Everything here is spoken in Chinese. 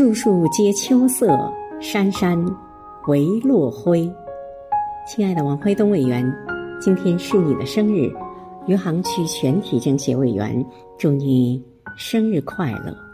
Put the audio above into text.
树树皆秋色山山唯落晖亲爱的王辉东委员今天是你的生日余杭区全体政协委员祝你生日快乐。